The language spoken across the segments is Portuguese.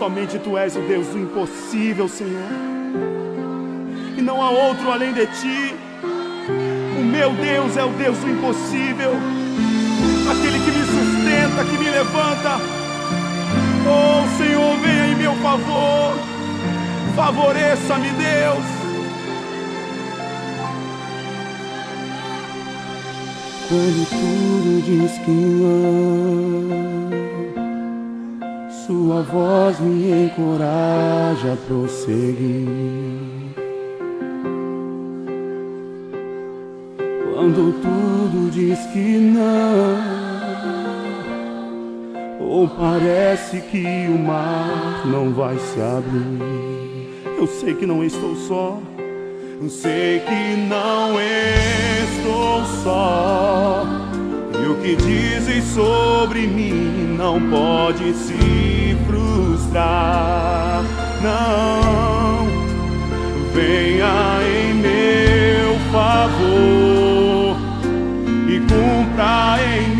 Somente tu és o Deus do impossível, Senhor. E não há outro além de ti. O meu Deus é o Deus do impossível. Aquele que me sustenta, que me levanta. Oh, Senhor, venha em meu favor. Favoreça-me, Deus. Quando tudo diz que não sua voz me encoraja a prosseguir. Quando tudo diz que não, ou parece que o mar não vai se abrir. Eu sei que não estou só. Eu sei que não estou só. Que dizem sobre mim não pode se frustrar. Não, venha em meu favor e cumpra em mim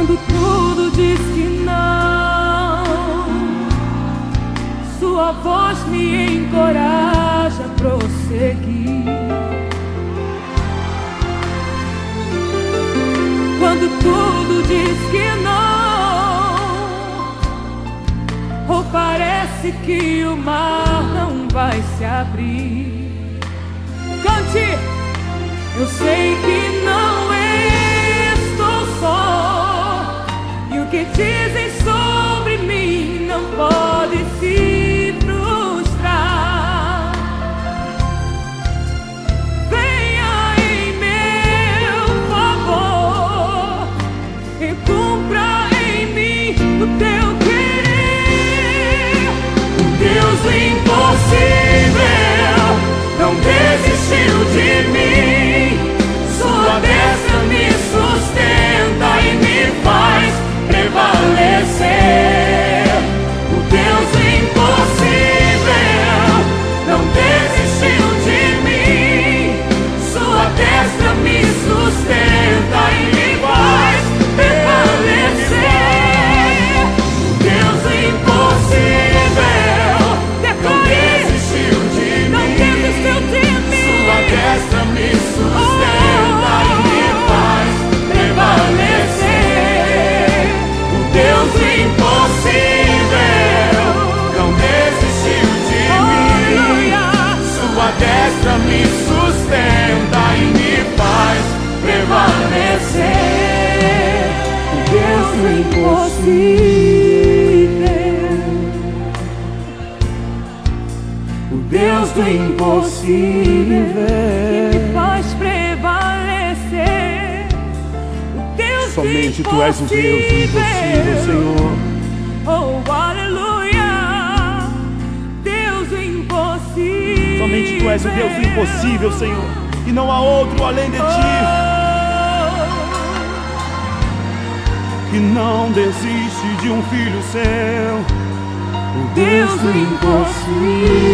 Quando tudo diz que não, Sua voz me encoraja a prosseguir. Quando tudo diz que não, ou parece que o mar não vai se abrir. Cante, eu sei que não que dizem sobre mim não pode Me sustenta e me faz prevalecer. O Deus do impossível. O Deus do impossível. me faz prevalecer. O Deus Somente tu és o Deus do impossível, Senhor. Oh, és o Deus do impossível, Senhor. E não há outro além de ti. Que não desiste de um filho seu. O Deus do impossível.